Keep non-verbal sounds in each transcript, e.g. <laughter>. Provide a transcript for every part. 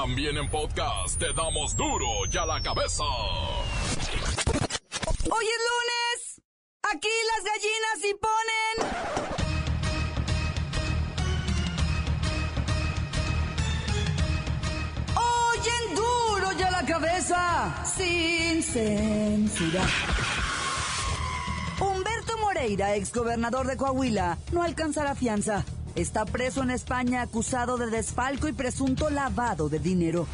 También en podcast te damos duro y a la cabeza. Hoy es lunes. Aquí las gallinas y ponen. Oyen duro y a la cabeza. Sin censura. Humberto Moreira, exgobernador de Coahuila, no alcanzará fianza. Está preso en España acusado de desfalco y presunto lavado de dinero.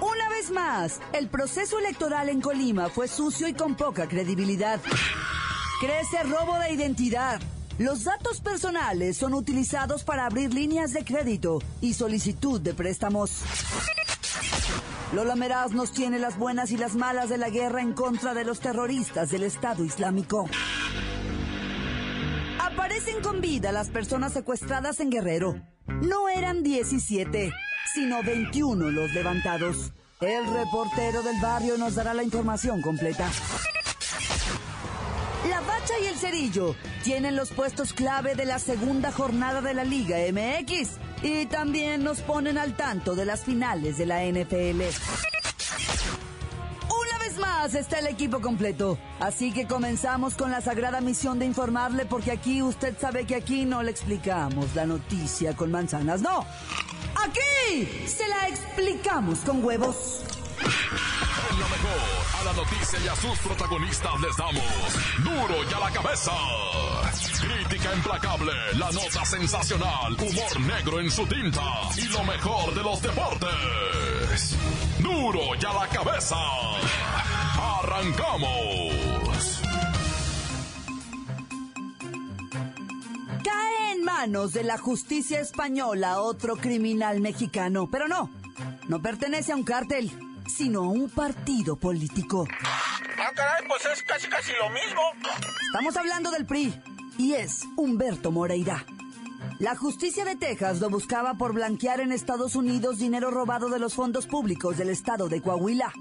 Una vez más, el proceso electoral en Colima fue sucio y con poca credibilidad. Crece robo de identidad. Los datos personales son utilizados para abrir líneas de crédito y solicitud de préstamos. Lola Meraz nos tiene las buenas y las malas de la guerra en contra de los terroristas del Estado Islámico. Aparecen con vida las personas secuestradas en Guerrero. No eran 17, sino 21 los levantados. El reportero del barrio nos dará la información completa. La Bacha y el Cerillo tienen los puestos clave de la segunda jornada de la Liga MX y también nos ponen al tanto de las finales de la NFL. Está el equipo completo, así que comenzamos con la sagrada misión de informarle porque aquí usted sabe que aquí no le explicamos la noticia con manzanas, no. Aquí se la explicamos con huevos. En lo mejor, a la noticia y a sus protagonistas les damos duro y a la cabeza. Crítica implacable, la nota sensacional, humor negro en su tinta y lo mejor de los deportes. Duro y a la cabeza. Arrancamos. Cae en manos de la justicia española otro criminal mexicano, pero no, no pertenece a un cártel, sino a un partido político. Ah, caray, pues es casi casi lo mismo. Estamos hablando del PRI y es Humberto Moreira. La justicia de Texas lo buscaba por blanquear en Estados Unidos dinero robado de los fondos públicos del estado de Coahuila.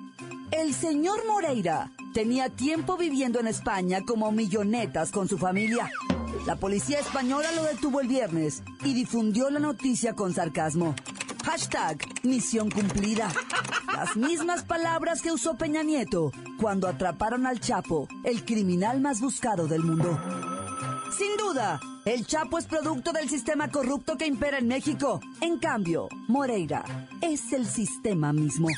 El señor Moreira tenía tiempo viviendo en España como millonetas con su familia. La policía española lo detuvo el viernes y difundió la noticia con sarcasmo. Hashtag misión cumplida. Las mismas palabras que usó Peña Nieto cuando atraparon al Chapo, el criminal más buscado del mundo. Sin duda, el Chapo es producto del sistema corrupto que impera en México. En cambio, Moreira es el sistema mismo.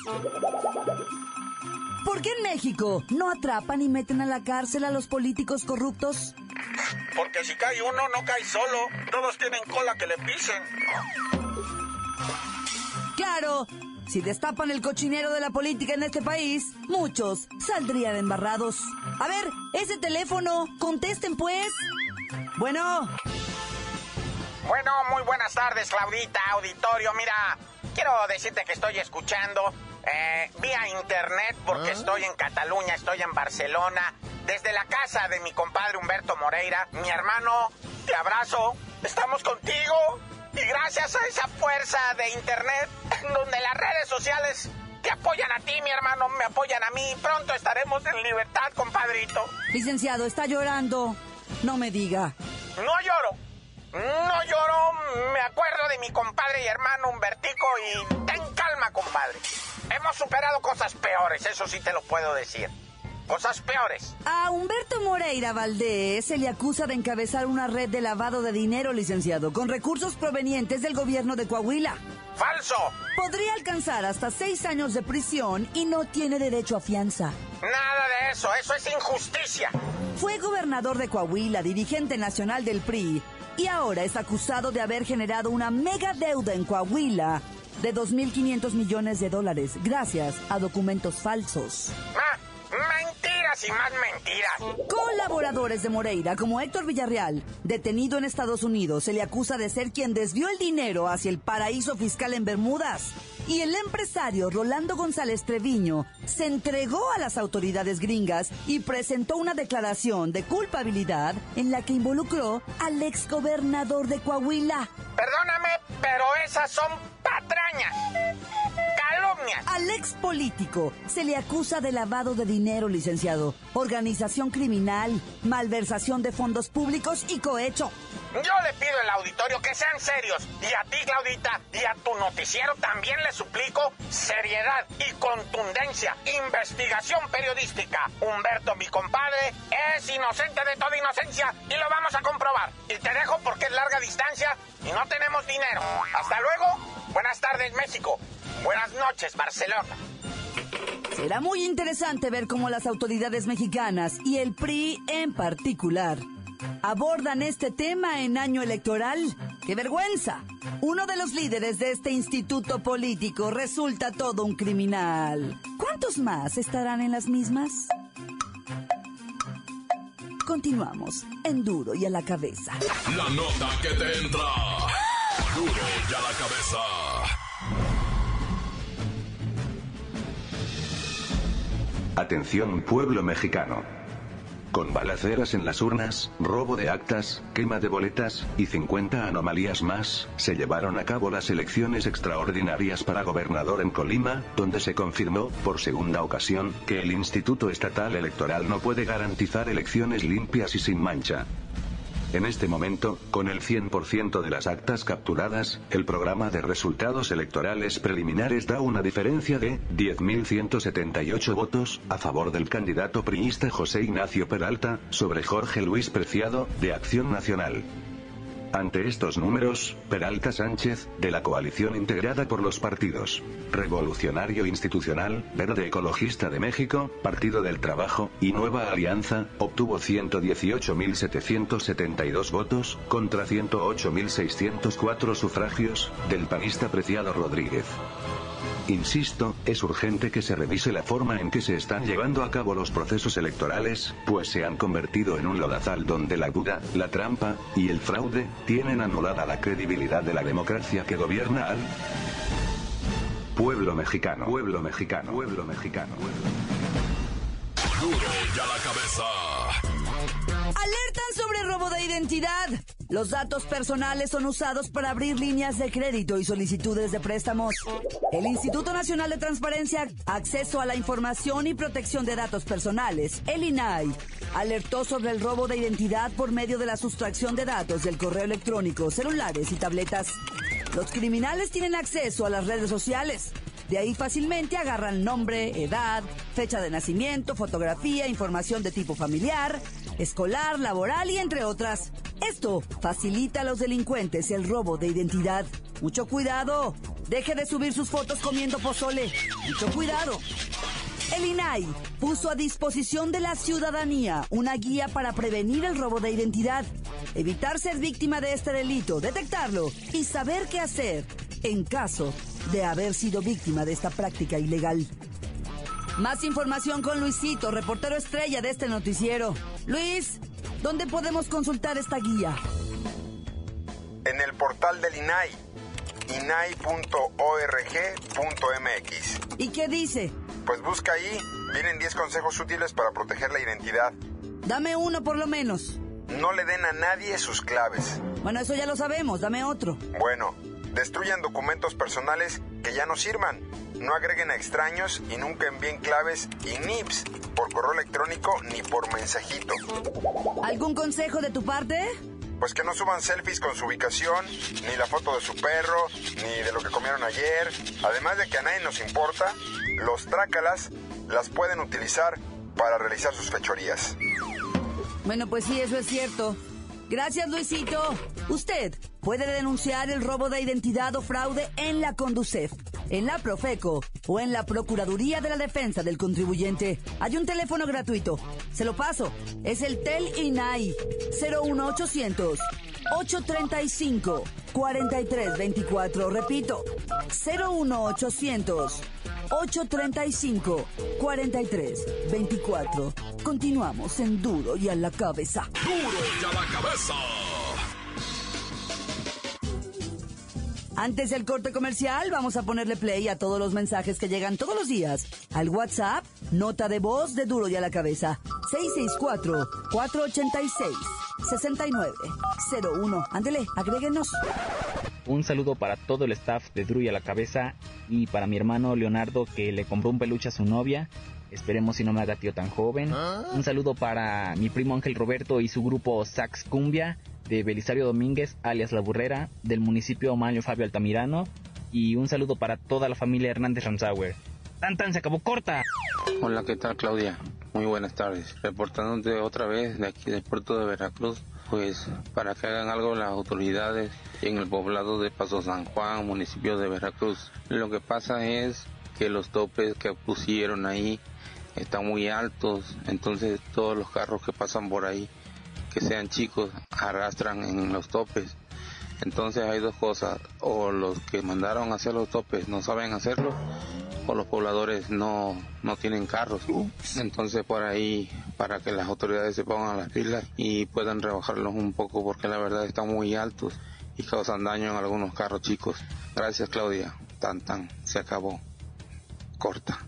¿Por qué en México no atrapan y meten a la cárcel a los políticos corruptos? Porque si cae uno, no cae solo. Todos tienen cola que le pisen. Claro, si destapan el cochinero de la política en este país, muchos saldrían embarrados. A ver, ese teléfono, contesten pues. Bueno, Bueno, muy buenas tardes, Claudita, auditorio. Mira, quiero decirte que estoy escuchando eh, vía internet porque estoy en Cataluña, estoy en Barcelona, desde la casa de mi compadre Humberto Moreira. Mi hermano, te abrazo, estamos contigo. Y gracias a esa fuerza de internet, en donde las redes sociales te apoyan a ti, mi hermano, me apoyan a mí. Pronto estaremos en libertad, compadrito. licenciado, está llorando. No me diga. No lloro. No lloro. Me acuerdo de mi compadre y hermano Humbertico y calma, compadre. Hemos superado cosas peores, eso sí te lo puedo decir. Cosas peores. A Humberto Moreira Valdés se le acusa de encabezar una red de lavado de dinero, licenciado, con recursos provenientes del gobierno de Coahuila. Falso. Podría alcanzar hasta seis años de prisión y no tiene derecho a fianza. Nada de eso, eso es injusticia. Fue gobernador de Coahuila, dirigente nacional del PRI, y ahora es acusado de haber generado una mega deuda en Coahuila de 2.500 millones de dólares gracias a documentos falsos. Mentiras y más mentiras. Colaboradores de Moreira, como Héctor Villarreal, detenido en Estados Unidos, se le acusa de ser quien desvió el dinero hacia el paraíso fiscal en Bermudas. Y el empresario Rolando González Treviño se entregó a las autoridades gringas y presentó una declaración de culpabilidad en la que involucró al exgobernador de Coahuila. Perdóname, pero esas son patrañas. Al ex político se le acusa de lavado de dinero, licenciado, organización criminal, malversación de fondos públicos y cohecho. Yo le pido al auditorio que sean serios. Y a ti, Claudita, y a tu noticiero también le suplico seriedad y contundencia. Investigación periodística. Humberto, mi compadre, es inocente de toda inocencia y lo vamos a comprobar. Y te dejo porque es larga distancia y no tenemos dinero. Hasta luego. Buenas tardes, México. Buenas noches, Barcelona. Será muy interesante ver cómo las autoridades mexicanas y el PRI en particular abordan este tema en año electoral. ¡Qué vergüenza! Uno de los líderes de este instituto político resulta todo un criminal. ¿Cuántos más estarán en las mismas? Continuamos en Duro y a la cabeza. La nota que te entra. Duro y a la cabeza. Atención pueblo mexicano. Con balaceras en las urnas, robo de actas, quema de boletas, y 50 anomalías más, se llevaron a cabo las elecciones extraordinarias para gobernador en Colima, donde se confirmó, por segunda ocasión, que el Instituto Estatal Electoral no puede garantizar elecciones limpias y sin mancha. En este momento, con el 100% de las actas capturadas, el programa de resultados electorales preliminares da una diferencia de 10.178 votos a favor del candidato priista José Ignacio Peralta, sobre Jorge Luis Preciado, de Acción Nacional. Ante estos números, Peralta Sánchez, de la coalición integrada por los partidos Revolucionario Institucional, Verde Ecologista de México, Partido del Trabajo, y Nueva Alianza, obtuvo 118.772 votos, contra 108.604 sufragios, del panista Preciado Rodríguez. Insisto, es urgente que se revise la forma en que se están llevando a cabo los procesos electorales, pues se han convertido en un lodazal donde la duda, la trampa, y el fraude, tienen anulada la credibilidad de la democracia que gobierna al pueblo mexicano, pueblo mexicano, pueblo mexicano. Duro y a la cabeza. De identidad. Los datos personales son usados para abrir líneas de crédito y solicitudes de préstamos. El Instituto Nacional de Transparencia, Acceso a la Información y Protección de Datos Personales, el INAI, alertó sobre el robo de identidad por medio de la sustracción de datos del correo electrónico, celulares y tabletas. Los criminales tienen acceso a las redes sociales. De ahí fácilmente agarran nombre, edad, fecha de nacimiento, fotografía, información de tipo familiar, escolar, laboral y entre otras. Esto facilita a los delincuentes el robo de identidad. Mucho cuidado. Deje de subir sus fotos comiendo pozole. Mucho cuidado. El INAI puso a disposición de la ciudadanía una guía para prevenir el robo de identidad, evitar ser víctima de este delito, detectarlo y saber qué hacer en caso de haber sido víctima de esta práctica ilegal. Más información con Luisito, reportero estrella de este noticiero. Luis, ¿dónde podemos consultar esta guía? En el portal del INAI, inai.org.mx. ¿Y qué dice? Pues busca ahí, vienen 10 consejos útiles para proteger la identidad. Dame uno por lo menos. No le den a nadie sus claves. Bueno, eso ya lo sabemos, dame otro. Bueno, destruyan documentos personales que ya no sirvan. No agreguen a extraños y nunca envíen claves y NIPS por correo electrónico ni por mensajito. ¿Algún consejo de tu parte? Pues que no suban selfies con su ubicación, ni la foto de su perro, ni de lo que comieron ayer. Además de que a nadie nos importa, los trácalas las pueden utilizar para realizar sus fechorías. Bueno, pues sí, eso es cierto. Gracias, Luisito. Usted puede denunciar el robo de identidad o fraude en la Conducef, en la Profeco o en la Procuraduría de la Defensa del Contribuyente. Hay un teléfono gratuito. Se lo paso. Es el TEL INAI 01800 835 4324. Repito, 01800 835 4324. Continuamos en Duro y a la cabeza. Duro y a la cabeza. Antes del corte comercial, vamos a ponerle play a todos los mensajes que llegan todos los días al WhatsApp, nota de voz de Duro y a la cabeza, 664-486-6901. Ándele, agréguenos. Un saludo para todo el staff de Duro y a la cabeza y para mi hermano Leonardo que le compró un peluche a su novia. Esperemos si no me haga tío tan joven. Un saludo para mi primo Ángel Roberto y su grupo Sax Cumbia de Belisario Domínguez, alias La Burrera, del municipio Maño Fabio Altamirano, y un saludo para toda la familia Hernández Ramsauer. ¡Tan tan! ¡Se acabó corta! Hola, ¿qué tal Claudia? Muy buenas tardes. Reportándote otra vez de aquí del puerto de Veracruz, pues para que hagan algo las autoridades en el poblado de Paso San Juan, municipio de Veracruz. Lo que pasa es que los topes que pusieron ahí están muy altos, entonces todos los carros que pasan por ahí, que sean chicos, arrastran en los topes. Entonces hay dos cosas, o los que mandaron a hacer los topes no saben hacerlo, o los pobladores no, no tienen carros. Entonces por ahí, para que las autoridades se pongan las pilas y puedan rebajarlos un poco, porque la verdad están muy altos y causan daño en algunos carros chicos. Gracias Claudia, tan tan, se acabó. Corta.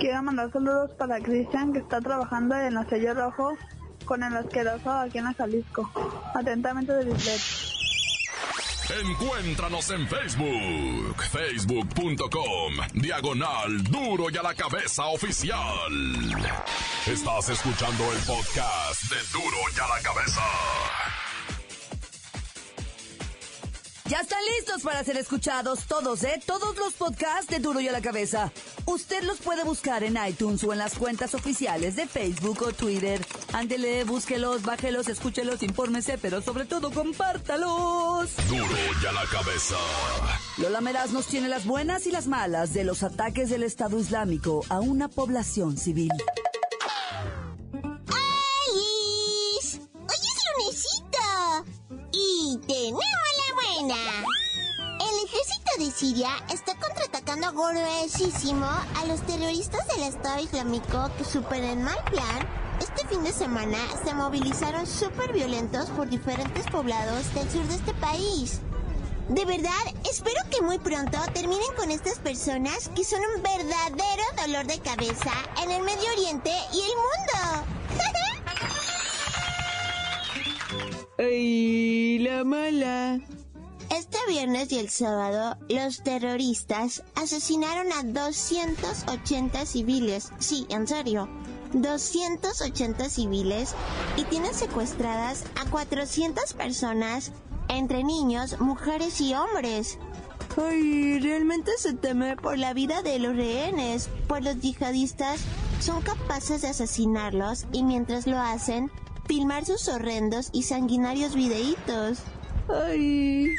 Quiero mandar saludos para Cristian que está trabajando en el sello rojo con el asqueroso aquí en la Jalisco. Atentamente de Bisbet. Encuéntranos en Facebook, facebook.com, diagonal duro y a la cabeza oficial. Estás escuchando el podcast de duro y a la cabeza. Ya están listos para ser escuchados todos, ¿eh? Todos los podcasts de Duro y a la Cabeza. Usted los puede buscar en iTunes o en las cuentas oficiales de Facebook o Twitter. Ándele, búsquelos, bájelos, escúchelos, infórmese, pero sobre todo compártalos. Duro y a la cabeza. Lola Meraz nos tiene las buenas y las malas de los ataques del Estado Islámico a una población civil. De Siria está contraatacando gruesísimo a los terroristas del Estado Islámico que superen mal plan. Este fin de semana se movilizaron súper violentos por diferentes poblados del sur de este país. De verdad, espero que muy pronto terminen con estas personas que son un verdadero dolor de cabeza en el Medio Oriente y el mundo. <laughs> ¡Ay, la mala! Viernes y el sábado, los terroristas asesinaron a 280 civiles. Sí, en serio. 280 civiles y tienen secuestradas a 400 personas entre niños, mujeres y hombres. Ay, realmente se teme por la vida de los rehenes, pues los yihadistas son capaces de asesinarlos y mientras lo hacen, filmar sus horrendos y sanguinarios videitos. Ay.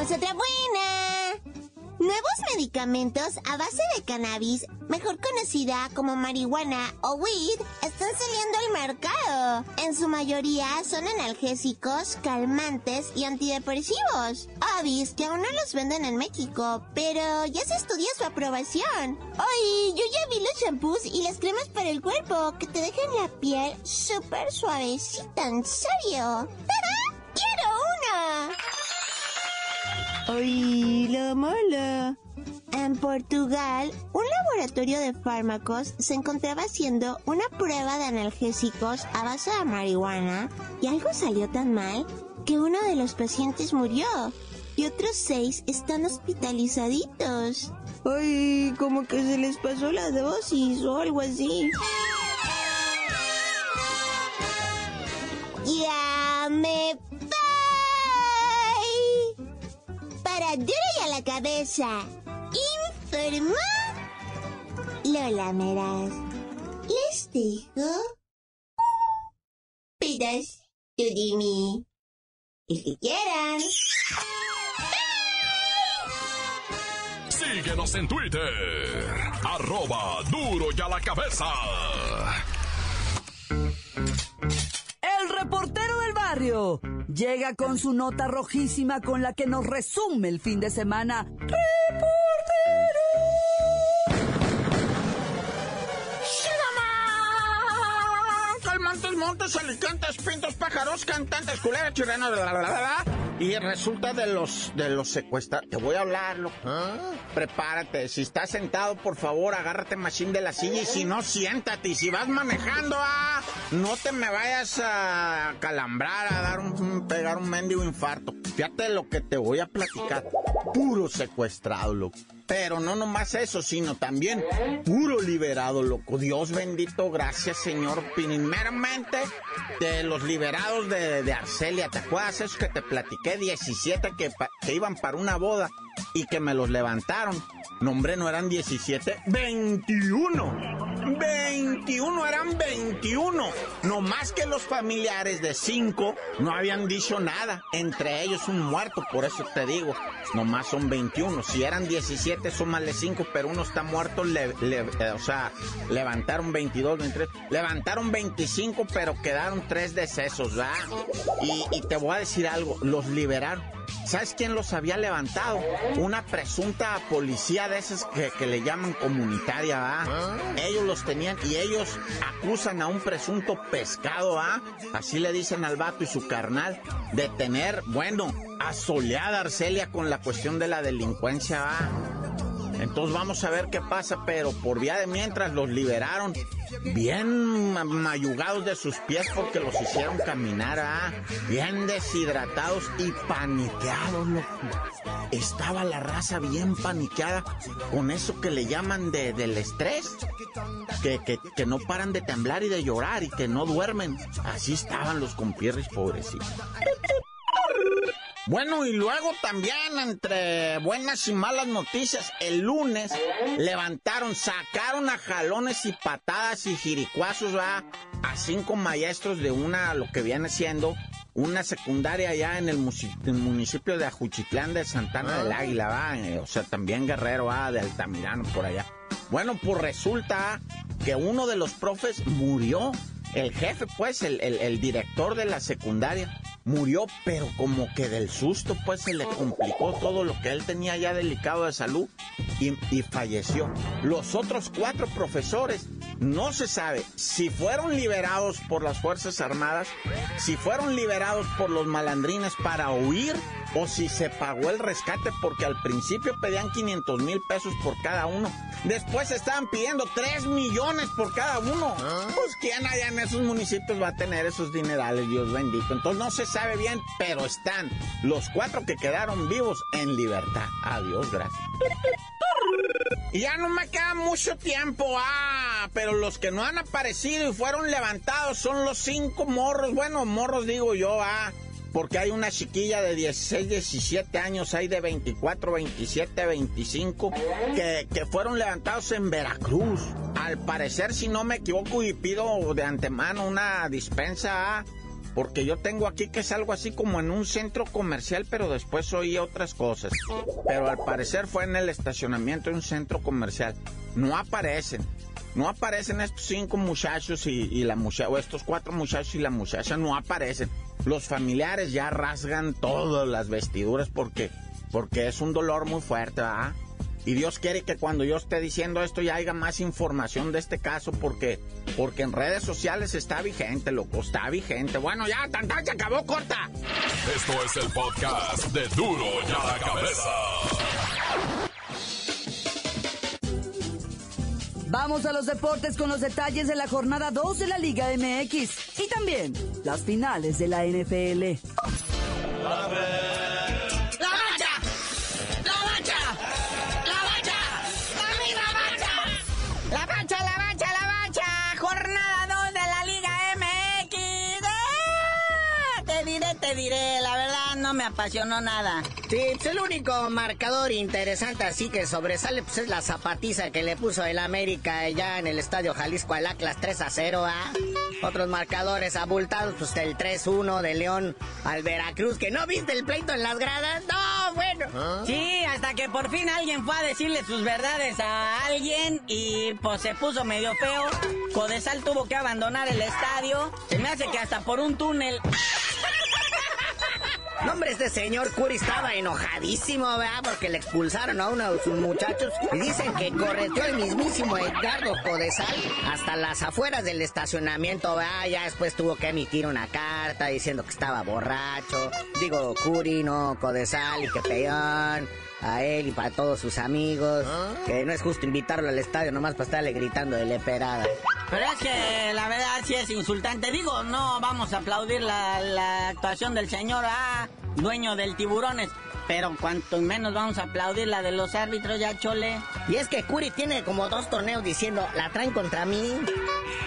Tenemos otra buena. Nuevos medicamentos a base de cannabis, mejor conocida como marihuana o weed, están saliendo al mercado. En su mayoría son analgésicos, calmantes y antidepresivos. Obvis que aún no los venden en México, pero ya se estudia su aprobación. Ay, yo ya vi los shampoos y las cremas para el cuerpo que te dejan la piel súper suavecita, en serio. ¡Ay, la mala! En Portugal, un laboratorio de fármacos se encontraba haciendo una prueba de analgésicos a base de marihuana y algo salió tan mal que uno de los pacientes murió y otros seis están hospitalizaditos. ¡Ay, como que se les pasó la dosis o algo así! ¡Ya me duro y a la cabeza. Informó Lola Meraz. Les dejo pedacito de mí. El que quieran. Síguenos en Twitter. Arroba duro y a la cabeza. Reportero del barrio llega con su nota rojísima con la que nos resume el fin de semana. Montes, montes, alicantes, pintos, pájaros, cantantes, culeras, chirrenos, bla, bla, bla, bla. Y resulta de los de los secuestrados. Te voy a hablar, loco. Prepárate. Si estás sentado, por favor, agárrate machín de la silla. Y si no, siéntate. Y si vas manejando, ah, no te me vayas a calambrar, a dar un- pegar un mendigo infarto. Fíjate lo que te voy a platicar. Puro secuestrado, loco. Pero no nomás eso, sino también puro liberado, loco. Dios bendito, gracias, Señor. Primeramente, de los liberados de, Arcelia, ¿te acuerdas eso que te platiqué? 17 que, que iban para una boda y que me los levantaron. No, hombre, no eran 17, 21. 21, eran 21. No más que los familiares de 5 no habían dicho nada. Entre ellos un muerto, por eso te digo. No más son 21. Si eran 17, son más de 5, pero uno está muerto. Le, eh, o sea, levantaron 22, 23. Levantaron 25, pero quedaron 3 decesos, ¿verdad? Y, y te voy a decir algo, los liberaron ¿Sabes quién los había levantado? Una presunta policía de esas que, le llaman comunitaria, ¿ah? Ellos los tenían y ellos acusan a un presunto pescado, ¿ah? Así le dicen al vato y su carnal, de tener, bueno, asoleada Arcelia con la cuestión de la delincuencia, ¿ah? Entonces vamos a ver qué pasa, pero por vía de mientras los liberaron bien mayugados de sus pies porque los hicieron caminar, ah, bien deshidratados y paniqueados, loco. Estaba la raza bien paniqueada con eso que le llaman de, del estrés, que, que, que no paran de temblar y de llorar y que no duermen. Así estaban los compierres pobrecitos. Bueno, y luego también entre buenas y malas noticias, el lunes levantaron, sacaron a jalones y patadas y jiricuazos a cinco maestros de una, lo que viene siendo, una secundaria allá en el, municipio de Ajuchitlán de Santana del Águila, ¿va? Eh, o sea, también Guerrero, ¿va? de Altamirano, por allá. Bueno, pues resulta que uno de los profes murió, el jefe, pues, el, el director de la secundaria murió, pero como que del susto, pues se le complicó todo lo que él tenía ya delicado de salud y, y, falleció. Los otros cuatro profesores no se sabe si fueron liberados por las Fuerzas Armadas, si fueron liberados por los malandrines para huir o si se pagó el rescate porque al principio pedían 500 mil pesos por cada uno. Después estaban pidiendo 3 millones por cada uno. ¿Ah? Pues quién allá en esos municipios va a tener esos dinerales, Dios bendito. Entonces no se sabe bien, pero están los cuatro que quedaron vivos en libertad. Adiós, gracias. Y ya no me queda mucho tiempo, ah, pero los que no han aparecido y fueron levantados son los cinco morros. Bueno, morros digo yo, ah porque hay una chiquilla de 16, 17 años, hay de 24, 27, 25, que, que fueron levantados en Veracruz. Al parecer, si no me equivoco, y pido de antemano una dispensa, porque yo tengo aquí que es algo así como en un centro comercial, pero después oí otras cosas. Pero al parecer fue en el estacionamiento de un centro comercial. No aparecen. No aparecen estos cinco muchachos y, la muchacha, o estos cuatro muchachos y la muchacha no aparecen. Los familiares ya rasgan todas las vestiduras porque, porque es un dolor muy fuerte, ¿ah? Y Dios quiere que cuando yo esté diciendo esto ya haya más información de este caso porque, porque en redes sociales está vigente, loco, está vigente. Bueno, ya, tanta, se acabó, corta. Esto es el podcast de Duro ya la cabeza. Vamos a los deportes con los detalles de la jornada 2 de la Liga MX y también las finales de la NFL. Me apasionó nada. Sí, pues el único marcador interesante así que sobresale pues es la zapatiza que le puso el América ya en el Estadio Jalisco al Atlas 3 a 0, ¿ah? Otros marcadores abultados, pues el 3-1 de León al Veracruz, que no viste el pleito en las gradas. No, bueno. ¿Ah? Sí, hasta que por fin alguien fue a decirle sus verdades a alguien y pues se puso medio feo. Codesal tuvo que abandonar el estadio. Se me hace que hasta por un túnel. No, hombre, este señor Curi estaba enojadísimo, ¿verdad? Porque le expulsaron a uno de sus muchachos y dicen que correteó el mismísimo Edgardo Codesal hasta las afueras del estacionamiento, ¿verdad? Ya después tuvo que emitir una carta diciendo que estaba borracho. Digo, Curi, no, Codesal y que peón a él y para todos sus amigos. ¿Ah? Que no es justo invitarlo al estadio nomás para estarle gritando de leperada. Pero es que la verdad sí es insultante. Digo, no vamos a aplaudir la, actuación del señor A, dueño del tiburones. Pero cuanto menos vamos a aplaudir la de los árbitros, ya chole. Y es que Curi tiene como dos torneos diciendo, la traen contra mí,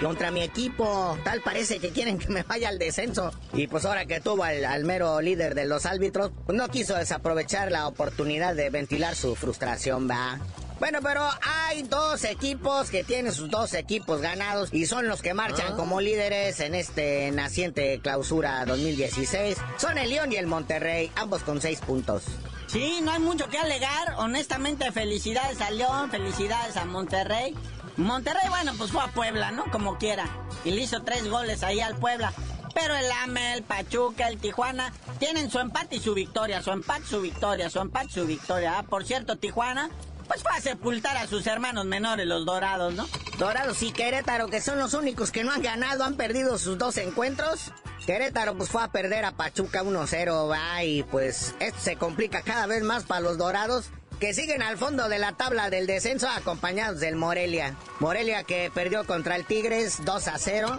contra mi equipo. Tal parece que quieren que me vaya al descenso. Y pues ahora que tuvo al, al mero líder de los árbitros, no quiso desaprovechar la oportunidad de ventilar su frustración, va. Bueno, pero hay dos equipos que tienen sus dos equipos ganados y son los que marchan ah. como líderes en este naciente clausura 2016. Son el León y el Monterrey, ambos con seis puntos. Sí, no hay mucho que alegar. Honestamente, felicidades a León, felicidades a Monterrey. Monterrey, bueno, pues fue a Puebla, ¿no? Como quiera. Y le hizo tres goles ahí al Puebla. Pero el AME, el Pachuca, el Tijuana tienen su empate y su victoria, su empate, su victoria, su empate, su victoria. Ah, por cierto, Tijuana pues fue a sepultar a sus hermanos menores, los Dorados, ¿no? Dorados y Querétaro, que son los únicos que no han ganado, han perdido sus dos encuentros. Querétaro pues fue a perder a Pachuca 1-0, va, pues esto se complica cada vez más para los Dorados, que siguen al fondo de la tabla del descenso acompañados del Morelia. Morelia que perdió contra el Tigres 2-0.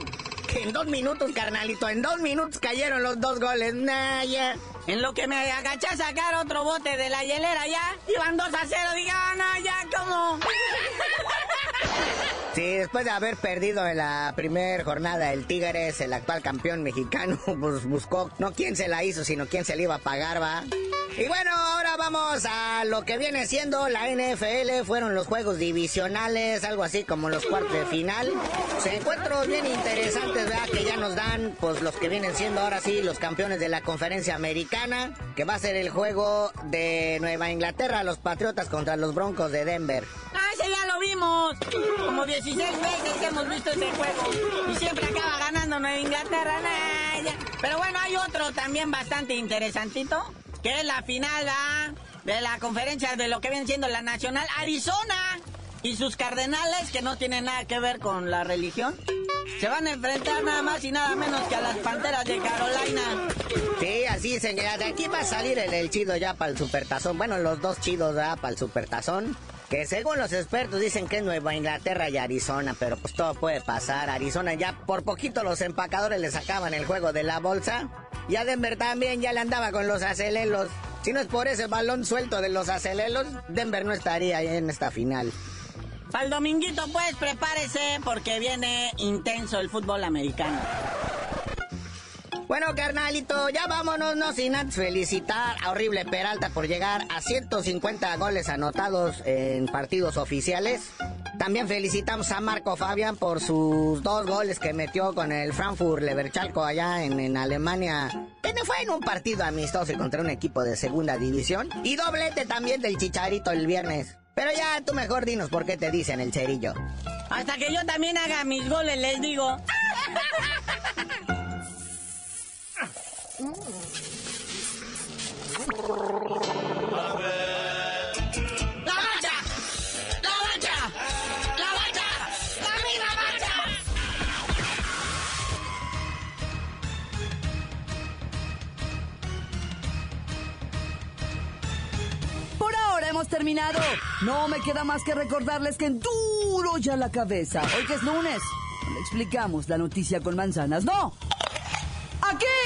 Que en dos minutos, carnalito, en dos minutos cayeron los dos goles. Nah, ya. En lo que me agaché a sacar otro bote de la hielera ya, iban 2 a 0, diga, ah, no, ya, ¿cómo? <laughs> Sí, después de haber perdido en la primera jornada el Tigres, el actual campeón mexicano, <laughs> pues buscó no quién se la hizo, sino quién se le iba a pagar, va. Y bueno, ahora vamos a lo que viene siendo la NFL. Fueron los juegos divisionales, algo así como los cuartos de final. Encuentros bien interesantes, ¿verdad? Que ya nos dan, pues, los que vienen siendo ahora sí los campeones de la conferencia americana. Que va a ser el juego de Nueva Inglaterra, los Patriotas contra los Broncos de Denver. ¡Ah, ese ya lo vimos! Como 16 veces hemos visto ese juego. Y siempre acaba ganando Nueva Inglaterra. Pero bueno, hay otro también bastante interesantito que la final de la conferencia de lo que viene siendo la Nacional Arizona y sus cardenales, que no tienen nada que ver con la religión, se van a enfrentar nada más y nada menos que a las Panteras de Carolina. Sí, así señora, de aquí va a salir el, chido ya para el supertazón. Bueno, los dos chidos ya para el supertazón. Que según los expertos dicen que es Nueva Inglaterra y Arizona, pero pues todo puede pasar. Arizona ya por poquito los empacadores le sacaban el juego de la bolsa. Y a Denver también ya le andaba con los acelelos. Si no es por ese balón suelto de los acelelos, Denver no estaría en esta final. Para el dominguito, pues prepárese porque viene intenso el fútbol americano. Bueno, carnalito, ya vámonos, no sin antes felicitar a Horrible Peralta por llegar a 150 goles anotados en partidos oficiales. También felicitamos a Marco Fabian por sus dos goles que metió con el Frankfurt Leverchalco allá en, Alemania. Que no fue en un partido amistoso contra un equipo de segunda división. Y doblete también del Chicharito el viernes. Pero ya tú mejor dinos por qué te dicen el cerillo. Hasta que yo también haga mis goles, les digo. <laughs> hemos terminado. No me queda más que recordarles que en duro ya la cabeza. Hoy que es lunes, le explicamos la noticia con manzanas, no.